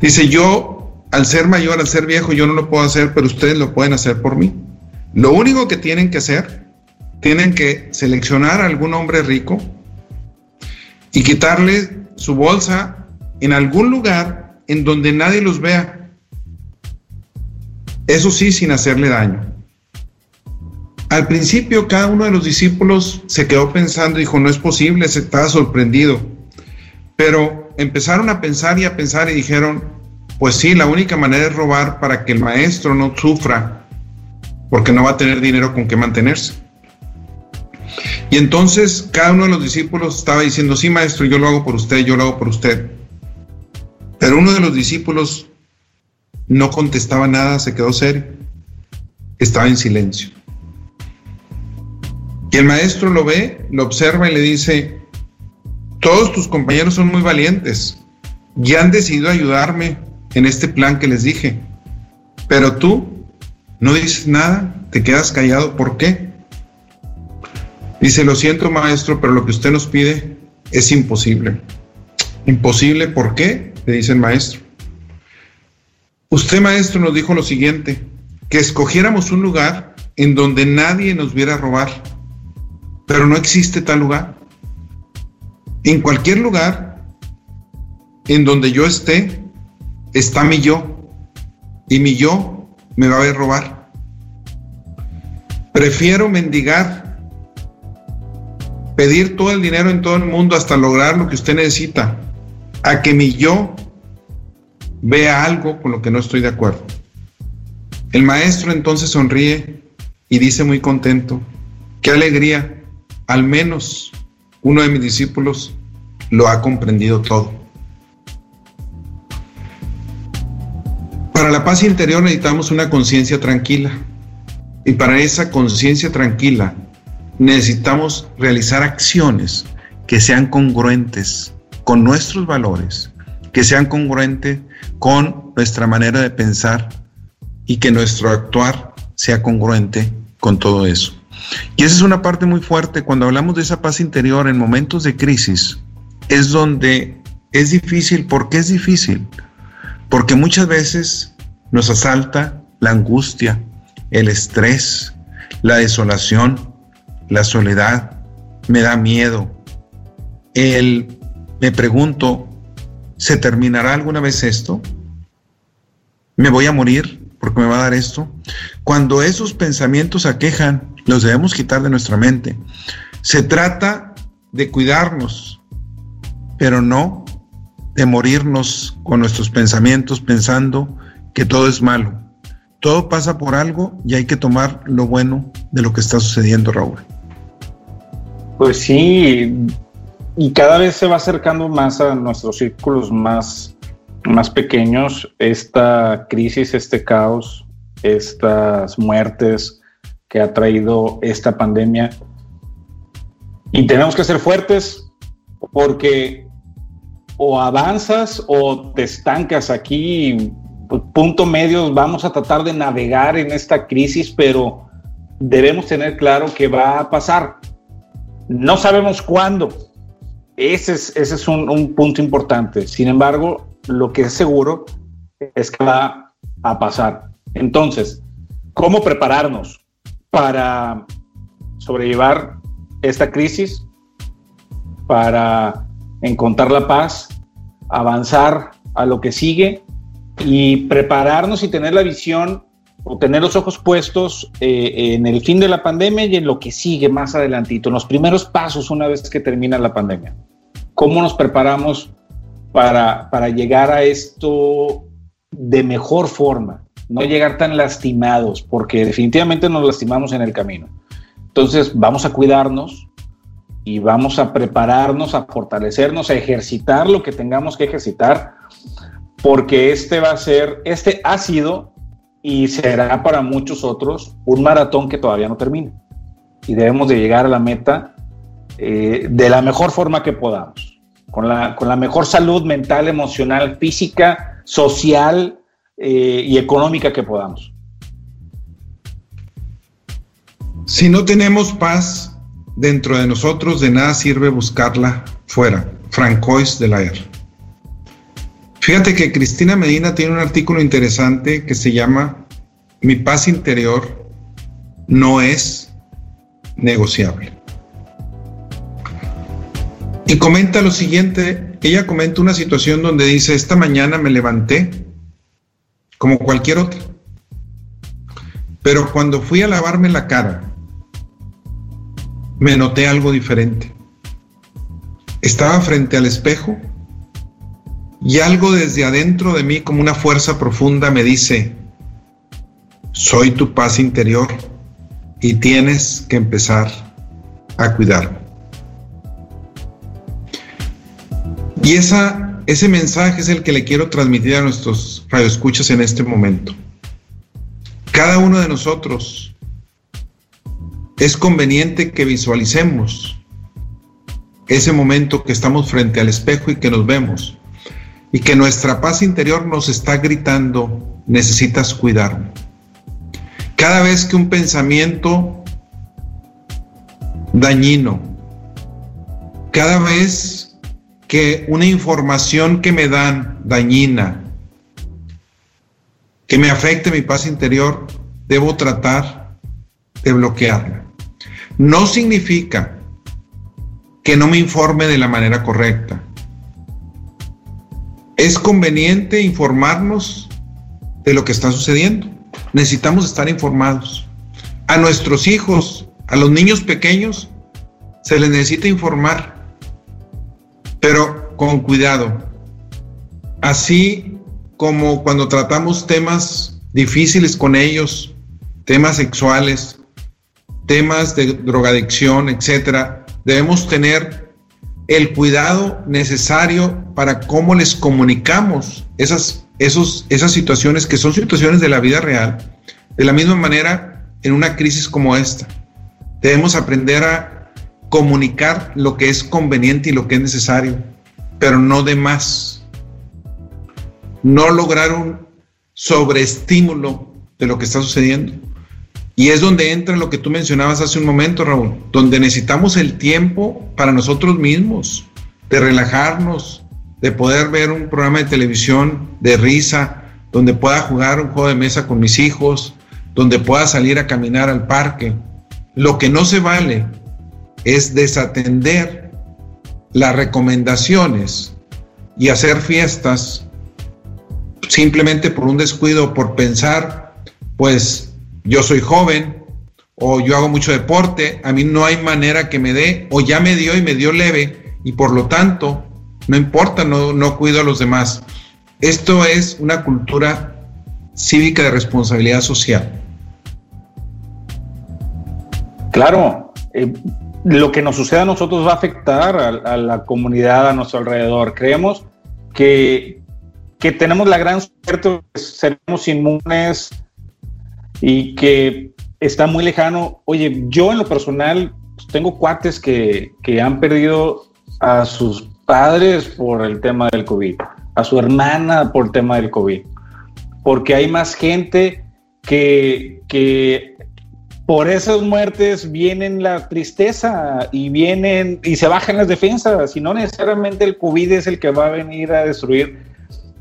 [SPEAKER 1] Dice, yo, al ser mayor, al ser viejo, yo no lo puedo hacer, pero ustedes lo pueden hacer por mí. Lo único que tienen que hacer, tienen que seleccionar a algún hombre rico y quitarle su bolsa en algún lugar en donde nadie los vea eso sí, sin hacerle daño. Al principio cada uno de los discípulos se quedó pensando, dijo, no es posible, se estaba sorprendido. Pero empezaron a pensar y a pensar y dijeron, pues sí, la única manera es robar para que el maestro no sufra, porque no va a tener dinero con qué mantenerse. Y entonces cada uno de los discípulos estaba diciendo, sí, maestro, yo lo hago por usted, yo lo hago por usted. Pero uno de los discípulos no contestaba nada, se quedó serio. Estaba en silencio. Y el maestro lo ve, lo observa y le dice, todos tus compañeros son muy valientes y han decidido ayudarme en este plan que les dije. Pero tú no dices nada, te quedas callado. ¿Por qué? Dice, lo siento maestro, pero lo que usted nos pide es imposible. ¿Imposible por qué? Le dice el maestro. Usted, maestro, nos dijo lo siguiente, que escogiéramos un lugar en donde nadie nos viera robar, pero no existe tal lugar. En cualquier lugar en donde yo esté, está mi yo, y mi yo me va a ver robar. Prefiero mendigar, pedir todo el dinero en todo el mundo hasta lograr lo que usted necesita, a que mi yo vea algo con lo que no estoy de acuerdo. El maestro entonces sonríe y dice muy contento, qué alegría, al menos uno de mis discípulos lo ha comprendido todo. Para la paz interior necesitamos una conciencia tranquila y para esa conciencia tranquila necesitamos realizar acciones que sean congruentes con nuestros valores, que sean congruentes con nuestra manera de pensar y que nuestro actuar sea congruente con todo eso. Y esa es una parte muy fuerte cuando hablamos de esa paz interior en momentos de crisis, es donde es difícil. ¿Por qué es difícil? Porque muchas veces nos asalta la angustia, el estrés, la desolación, la soledad, me da miedo. El, me pregunto, ¿Se terminará alguna vez esto? ¿Me voy a morir porque me va a dar esto? Cuando esos pensamientos aquejan, los debemos quitar de nuestra mente. Se trata de cuidarnos, pero no de morirnos con nuestros pensamientos pensando que todo es malo. Todo pasa por algo y hay que tomar lo bueno de lo que está sucediendo, Raúl.
[SPEAKER 2] Pues sí, y cada vez se va acercando más a nuestros círculos más, más pequeños esta crisis, este caos, estas muertes, que ha traído esta pandemia. Y tenemos que ser fuertes porque o avanzas o te estancas aquí. Punto medio, vamos a tratar de navegar en esta crisis, pero debemos tener claro que va a pasar. No sabemos cuándo. Ese es, un, un punto importante. Sin embargo, lo que es seguro es que va a pasar. Entonces, ¿cómo prepararnos para sobrellevar esta crisis? Para encontrar la paz, avanzar a lo que sigue y prepararnos y tener la visión o tener los ojos puestos eh, en el fin de la pandemia y en lo que sigue más adelantito, en los primeros pasos una vez que termina la pandemia. ¿Cómo nos preparamos para, para llegar a esto de mejor forma? No llegar tan lastimados, porque definitivamente nos lastimamos en el camino. Entonces vamos a cuidarnos, y vamos a prepararnos, a fortalecernos, a ejercitar lo que tengamos que ejercitar, porque este va a ser, este ha sido y será para muchos otros un maratón que todavía no termina. Y debemos de llegar a la meta eh, de la mejor forma que podamos, con la, con la mejor salud mental, emocional, física, social eh, y económica que podamos.
[SPEAKER 1] Si no tenemos paz, dentro de nosotros de nada sirve buscarla fuera. Francois de la. Fíjate que Cristina Medina tiene un artículo interesante que se llama Mi paz interior no es negociable. Y comenta lo siguiente, ella comenta una situación donde dice, esta mañana me levanté como cualquier otra, pero cuando fui a lavarme la cara, me noté algo diferente. Estaba frente al espejo y algo desde adentro de mí como una fuerza profunda me dice, soy tu paz interior y tienes que empezar a cuidarme. Y esa, ese mensaje es el que le quiero transmitir a nuestros radioescuchas en este momento. Cada uno de nosotros es conveniente que visualicemos ese momento que estamos frente al espejo y que nos vemos y que nuestra paz interior nos está gritando, necesitas cuidarme. Cada vez que un pensamiento dañino, cada vez que una información que me dan dañina, que me afecte mi paz interior, debo tratar de bloquearla no significa que no me informe de la manera correcta. Es conveniente informarnos de lo que está sucediendo. Necesitamos estar informados. A nuestros hijos, a los niños pequeños, se les necesita informar, pero con cuidado. Así como cuando tratamos temas difíciles con ellos, temas sexuales, temas de drogadicción, etcétera, debemos tener el cuidado necesario para cómo les comunicamos esas, esos, esas situaciones que son situaciones de la vida real. De la misma manera, en una crisis como esta, debemos aprender a comunicar lo que es conveniente y lo que es necesario, pero no de más. No lograr un sobreestímulo de lo que está sucediendo. Y es donde entra lo que tú mencionabas hace un momento, Raúl, donde necesitamos el tiempo para nosotros mismos, de relajarnos, de poder ver un programa de televisión de risa, donde pueda jugar un juego de mesa con mis hijos, donde pueda salir a caminar al parque. Lo que no se vale es desatender las recomendaciones y hacer fiestas simplemente por un descuido, por pensar, pues yo soy joven o yo hago mucho deporte, a mí no hay manera que me dé o ya me dio y me dio leve y por lo tanto no importa, no, no cuido a los demás. Esto es una cultura cívica de responsabilidad social.
[SPEAKER 2] Claro, eh, lo que nos suceda a nosotros va a afectar a, la comunidad a nuestro alrededor. Creemos que, que tenemos la gran suerte de que seremos inmunes y que está muy lejano. Oye, yo en lo personal pues, tengo cuates que, que han perdido a sus padres por el tema del COVID, a su hermana por el tema del COVID, porque hay más gente que, que por esas muertes vienen la tristeza y vienen y se bajan las defensas, y no necesariamente el COVID es el que va a venir a destruir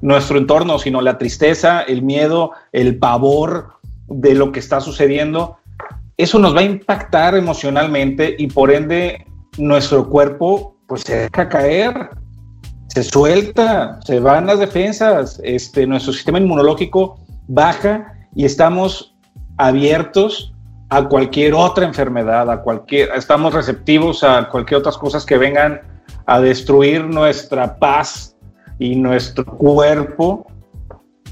[SPEAKER 2] nuestro entorno, sino la tristeza, el miedo, el pavor de lo que está sucediendo. Eso nos va a impactar emocionalmente y por ende nuestro cuerpo pues se deja caer, se suelta, se van las defensas, este, nuestro sistema inmunológico baja y estamos abiertos a cualquier otra enfermedad, a cualquier, estamos receptivos a cualquier otras cosas que vengan a destruir nuestra paz y nuestro cuerpo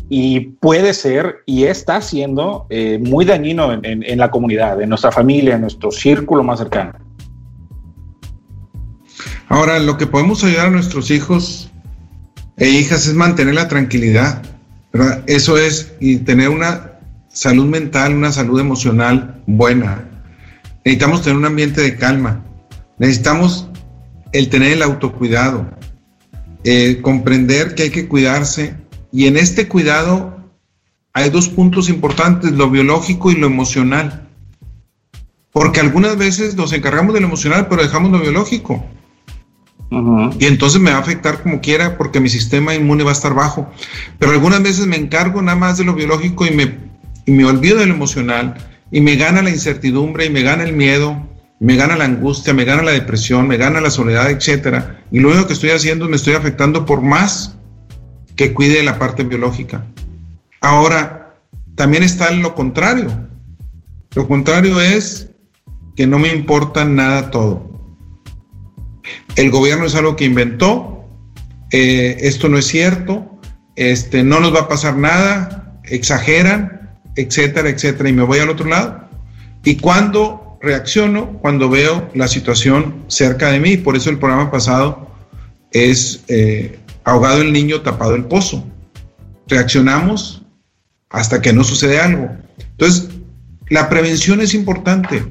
[SPEAKER 2] y puede ser y está siendo eh, muy dañino en, la comunidad, en nuestra familia, en nuestro círculo más cercano.
[SPEAKER 1] Ahora, lo que podemos ayudar a nuestros hijos e hijas es mantener la tranquilidad. Eso es, y tener una salud mental, una salud emocional buena. Necesitamos tener un ambiente de calma. Necesitamos el tener el autocuidado, eh, comprender que hay que cuidarse. Y en este cuidado hay dos puntos importantes, lo biológico y lo emocional. Porque algunas veces nos encargamos de lo emocional, pero dejamos lo biológico. Y entonces me va a afectar como quiera porque mi sistema inmune va a estar bajo. Pero algunas veces me encargo nada más de lo biológico y me, y me olvido de lo emocional y me gana la incertidumbre y me gana el miedo, me gana la angustia, me gana la depresión, me gana la soledad, etcétera. Y lo único que estoy haciendo es me estoy afectando por más que cuide la parte biológica. Ahora, también está lo contrario. Lo contrario es que no me importa nada todo el gobierno es algo que inventó, eh, esto no es cierto, este, no nos va a pasar nada, exageran, etcétera, etcétera, y me voy al otro lado. Y cuando reacciono, cuando veo la situación cerca de mí, por eso el programa pasado es eh, ahogado el niño, tapado el pozo. Reaccionamos hasta que no sucede algo. Entonces, la prevención es importante.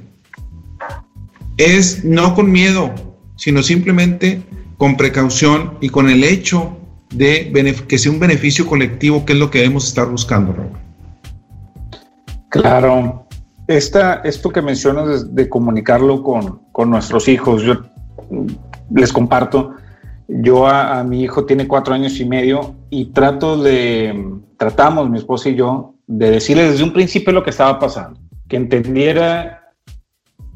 [SPEAKER 1] Es no con miedo, sino simplemente con precaución y con el hecho de que sea un beneficio colectivo, que es lo que debemos estar buscando, Raúl.
[SPEAKER 2] Claro, Esta, esto que mencionas de, comunicarlo con, con, nuestros hijos, yo les comparto, yo a, mi hijo tiene cuatro años y medio y tratamos mi esposa y yo, de decirle desde un principio lo que estaba pasando, que entendiera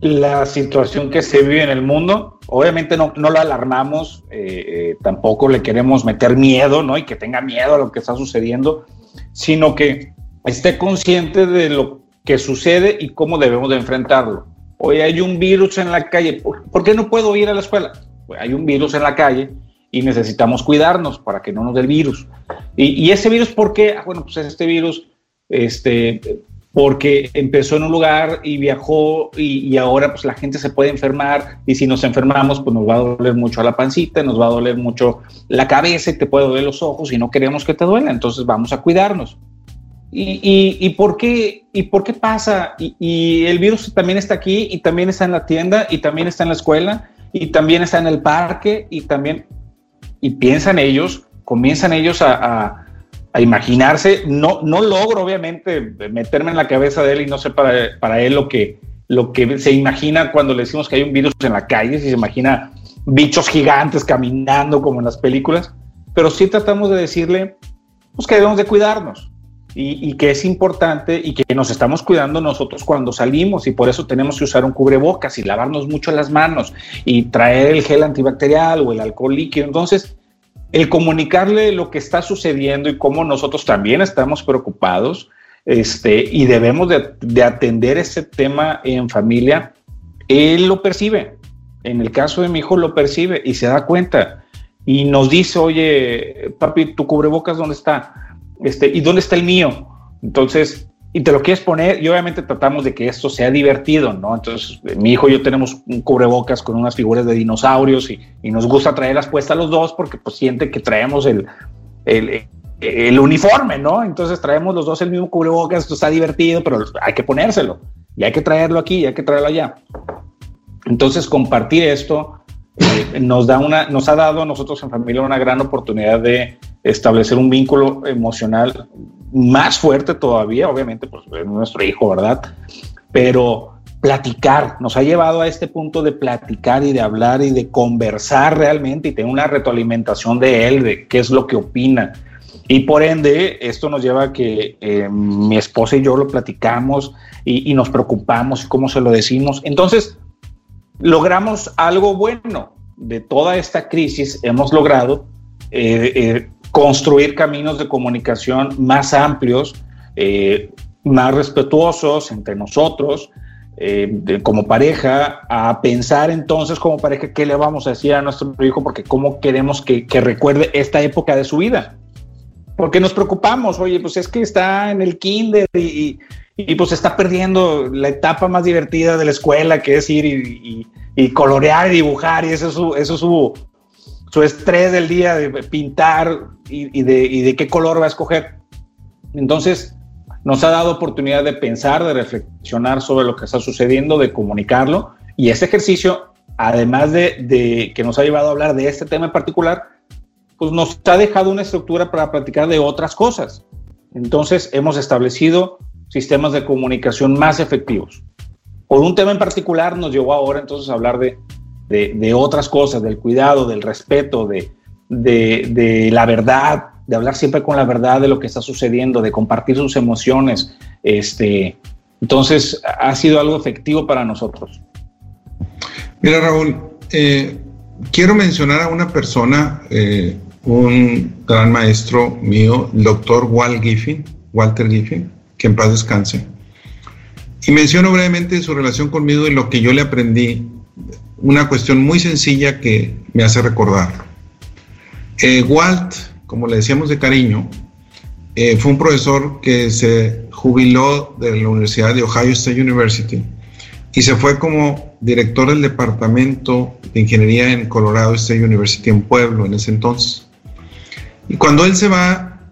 [SPEAKER 2] la situación que se vive en el mundo. Obviamente no, no alarmamos, eh, eh, tampoco le queremos meter miedo, ¿no? Y que tenga miedo a lo que está sucediendo, sino que esté consciente de lo que sucede y cómo debemos de enfrentarlo. Hoy hay un virus en la calle, ¿por, qué no puedo ir a la escuela? Hay un virus en la calle y necesitamos cuidarnos para que no nos dé el virus. Y, y ese virus, ¿por qué? Ah, bueno, pues este virus este, porque empezó en un lugar y viajó y, ahora pues la gente se puede enfermar y si nos enfermamos pues nos va a doler mucho la pancita, nos va a doler mucho la cabeza y te puede doler los ojos y no queremos que te duela, entonces vamos a cuidarnos. ¿Y, y, por, qué, y por qué pasa? Y, y, el virus también está aquí y también está en la tienda y también está en la escuela y también está en el parque y también, y piensan ellos, comienzan ellos a a imaginarse. No, no logro, obviamente, meterme en la cabeza de él y no sé para, para él lo que, lo que se imagina cuando le decimos que hay un virus en la calle, si se imagina bichos gigantes caminando como en las películas, pero sí tratamos de decirle pues, que debemos de cuidarnos y, que es importante y que nos estamos cuidando nosotros cuando salimos y por eso tenemos que usar un cubrebocas y lavarnos mucho las manos y traer el gel antibacterial o el alcohol líquido. Entonces, el comunicarle lo que está sucediendo y cómo nosotros también estamos preocupados este, y debemos de, atender ese tema en familia, él lo percibe. En el caso de mi hijo lo percibe y se da cuenta y nos dice, oye, papi, tu cubrebocas, ¿dónde está? Este, ¿Y dónde está el mío? Entonces, y te lo quieres poner y obviamente tratamos de que esto sea divertido, ¿no? Entonces, mi hijo y yo tenemos un cubrebocas con unas figuras de dinosaurios y, y nos gusta traerlas puestas los dos porque pues siente que traemos el, el, el, uniforme, ¿no? Entonces traemos los dos el mismo cubrebocas, esto está divertido, pero hay que ponérselo. y hay que traerlo aquí, y hay que traerlo allá. Entonces, compartir esto eh, nos, da una, nos ha dado a nosotros en familia una gran oportunidad de establecer un vínculo emocional más fuerte todavía, obviamente, pues es nuestro hijo, ¿verdad? Pero platicar, nos ha llevado a este punto de platicar y de hablar y de conversar realmente y tener una retroalimentación de él, de qué es lo que opina. Y por ende, esto nos lleva a que eh, mi esposa y yo lo platicamos y, nos preocupamos y cómo se lo decimos. Entonces, logramos algo bueno. De toda esta crisis hemos logrado eh, eh, construir caminos de comunicación más amplios, más respetuosos entre nosotros, eh, como pareja, a pensar entonces como pareja qué le vamos a decir a nuestro hijo, porque cómo queremos que, recuerde esta época de su vida. Porque nos preocupamos, oye, pues es que está en el kinder y, pues está perdiendo la etapa más divertida de la escuela, que es ir y, colorear y dibujar, y eso es su, eso es su, su estrés del día de pintar y, de, y de qué color va a escoger. Entonces, nos ha dado oportunidad de pensar, de reflexionar sobre lo que está sucediendo, de comunicarlo. Y ese ejercicio, además de, que nos ha llevado a hablar de este tema en particular, pues nos ha dejado una estructura para platicar de otras cosas. Entonces hemos establecido sistemas de comunicación más efectivos. Por un tema en particular nos llevó ahora entonces a hablar de, de, otras cosas, del cuidado, del respeto, de, de, la verdad, de hablar siempre con la verdad de lo que está sucediendo, de compartir sus emociones. Este, entonces, ha sido algo efectivo para nosotros.
[SPEAKER 1] Mira, Raúl, eh, quiero mencionar a una persona, eh, un gran maestro mío, el doctor Walt Giffin, Walter Giffin, que en paz descanse. Y menciono brevemente su relación conmigo y lo que yo le aprendí, una cuestión muy sencilla que me hace recordar. Eh, Walt como le decíamos de cariño, eh, fue un profesor que se jubiló de la Universidad de Ohio State University y se fue como director del departamento de ingeniería en Colorado State University en Pueblo en ese entonces. Y cuando él se va,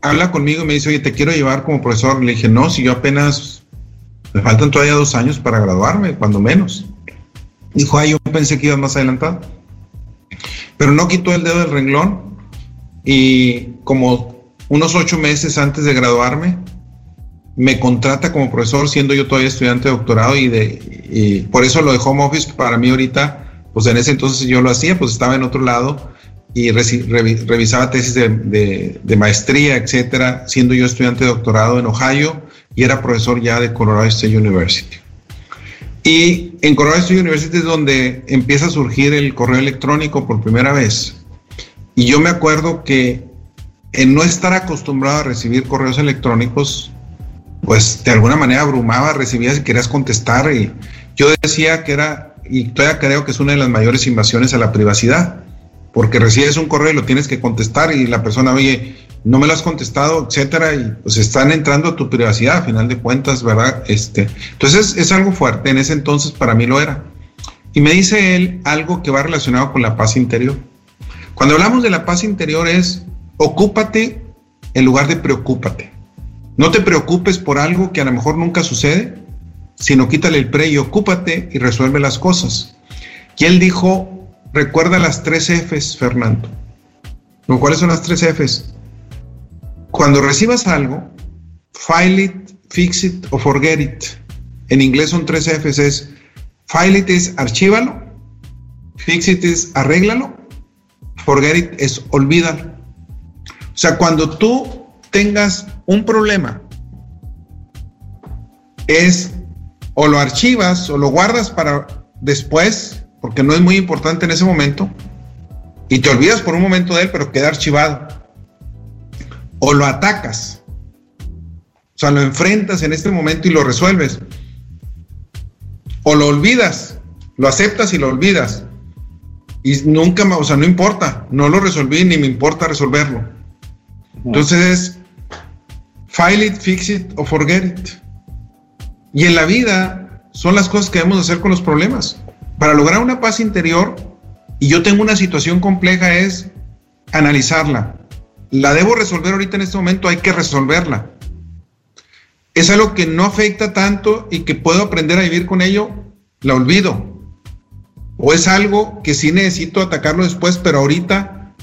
[SPEAKER 1] habla conmigo y me dice, oye, te quiero llevar como profesor. Le dije, no, si yo apenas, me faltan todavía dos años para graduarme, cuando menos. Dijo, ay, yo pensé que ibas más adelantado. Pero no quitó el dedo del renglón y como unos ocho meses antes de graduarme, me contrata como profesor, siendo yo todavía estudiante de doctorado y, de, por eso lo de home office para mí ahorita, pues en ese entonces yo lo hacía, pues estaba en otro lado y revisaba tesis de, de, maestría, etcétera, siendo yo estudiante de doctorado en Ohio y era profesor ya de Colorado State University. Y en Colorado State University es donde empieza a surgir el correo electrónico por primera vez. Y yo me acuerdo que en no estar acostumbrado a recibir correos electrónicos, pues de alguna manera abrumaba, recibías y querías contestar y yo decía que era, y todavía creo que es una de las mayores invasiones a la privacidad, porque recibes un correo y lo tienes que contestar y la persona, oye, no me lo has contestado, etcétera, y pues están entrando a tu privacidad, a final de cuentas, ¿verdad? Este, entonces es algo fuerte, en ese entonces para mí lo era. Y me dice él algo que va relacionado con la paz interior. Cuando hablamos de la paz interior es ocúpate en lugar de preocúpate. No te preocupes por algo que a lo mejor nunca sucede, sino quítale el pre y ocúpate y resuelve las cosas. Y él dijo, recuerda las tres Fs, Fernando. ¿Cuáles son las tres Fs? Cuando recibas algo, file it, fix it o forget it. En inglés son tres Fs, es file it es archívalo, fix it es arréglalo Forget it es olvidar. O sea, cuando tú tengas un problema, es o lo archivas o lo guardas para después, porque no es muy importante en ese momento, y te olvidas por un momento de él, pero queda archivado. O lo atacas. O sea, lo enfrentas en este momento y lo resuelves. O lo olvidas, lo aceptas y lo olvidas. Y nunca, o sea, no importa, no lo resolví ni me importa resolverlo. Entonces file it, fix it o forget it. Y en la vida son las cosas que debemos hacer con los problemas. Para lograr una paz interior, y yo tengo una situación compleja, es analizarla. La debo resolver ahorita en este momento, hay que resolverla. es algo que no afecta tanto y que puedo aprender a vivir con ello, la olvido. O es algo que sí necesito atacarlo después, pero ahorita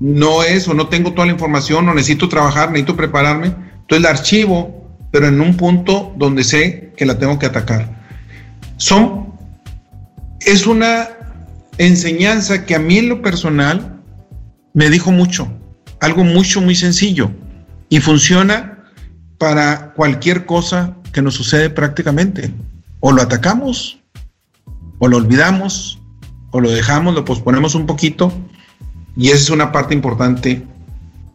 [SPEAKER 1] no es o no tengo toda la información o necesito trabajar, necesito prepararme. Entonces la archivo, pero en un punto donde sé que la tengo que atacar. Son, es una enseñanza que a mí en lo personal me dijo mucho, algo mucho, muy sencillo y funciona para cualquier cosa que nos sucede prácticamente. O lo atacamos, o lo olvidamos, o lo dejamos, lo posponemos un poquito. Y esa es una parte importante.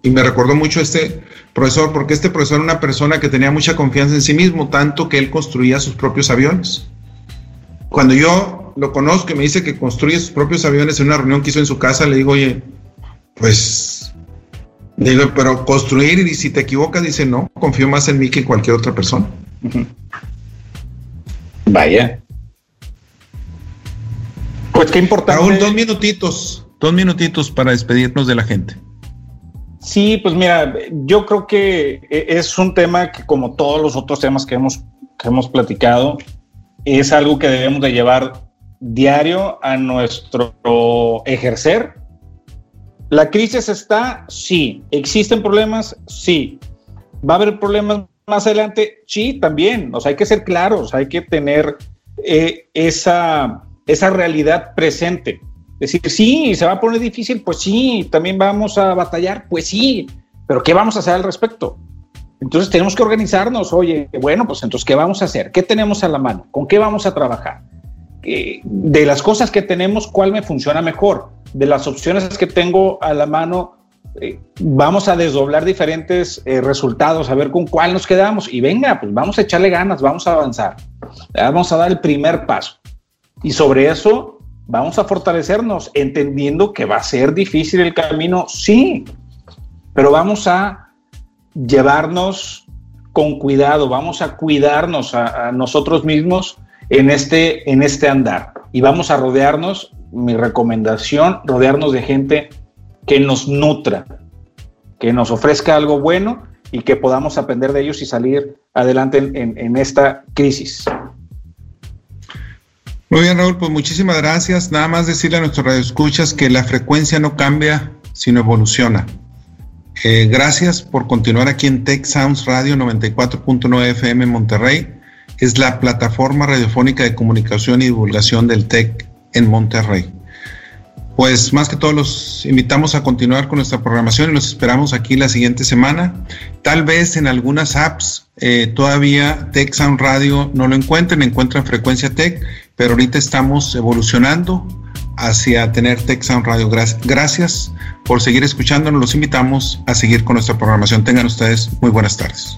[SPEAKER 1] Y me recordó mucho este profesor, porque este profesor era una persona que tenía mucha confianza en sí mismo, tanto que él construía sus propios aviones. Cuando yo lo conozco y me dice que construye sus propios aviones en una reunión que hizo en su casa, le digo, oye, pues Digo, pero construir y si te equivocas, dice no, confío más en mí que en cualquier otra persona.
[SPEAKER 2] Vaya. Pues qué importante.
[SPEAKER 1] Raúl, dos minutitos, dos minutitos para despedirnos de la gente.
[SPEAKER 2] Sí, pues mira, yo creo que es un tema que como todos los otros temas que hemos, que hemos platicado, es algo que debemos de llevar diario a nuestro ejercer ¿La crisis está? Sí. ¿Existen problemas? Sí. ¿Va a haber problemas más adelante? Sí, también. O sea, hay que ser claros, hay que tener eh, esa, esa realidad presente. Decir, sí, se va a poner difícil, pues sí, también vamos a batallar, pues sí, pero ¿qué vamos a hacer al respecto? Entonces tenemos que organizarnos, oye, bueno, pues entonces, ¿qué vamos a hacer? ¿Qué tenemos a la mano? ¿Con qué vamos a trabajar? De las cosas que tenemos, ¿cuál me funciona mejor? De las opciones que tengo a la mano, eh, vamos a desdoblar diferentes eh, resultados, a ver con cuál nos quedamos. Y venga, pues vamos a echarle ganas, vamos a avanzar. Vamos a dar el primer paso. Y sobre eso vamos a fortalecernos, entendiendo que va a ser difícil el camino, sí, pero vamos a llevarnos con cuidado, vamos a cuidarnos a nosotros mismos en este, en este andar. Y vamos a rodearnos, mi recomendación, rodearnos de gente que nos nutra, que nos ofrezca algo bueno y que podamos aprender de ellos y salir adelante en, esta crisis.
[SPEAKER 1] Muy bien, Raúl, pues muchísimas gracias. Nada más decirle a nuestros radioescuchas que la frecuencia no cambia, sino evoluciona. Eh, gracias por continuar aquí en Tech Sounds Radio 94.9 FM en Monterrey es la plataforma radiofónica de comunicación y divulgación del TEC en Monterrey. Pues más que todo los invitamos a continuar con nuestra programación y los esperamos aquí la siguiente semana. Tal vez en algunas apps eh, todavía Tech Sound Radio no lo encuentren, encuentran frecuencia Tech, pero ahorita estamos evolucionando hacia tener Tech Sound Radio. Gracias por seguir escuchándonos, los invitamos a seguir con nuestra programación. Tengan ustedes muy buenas tardes.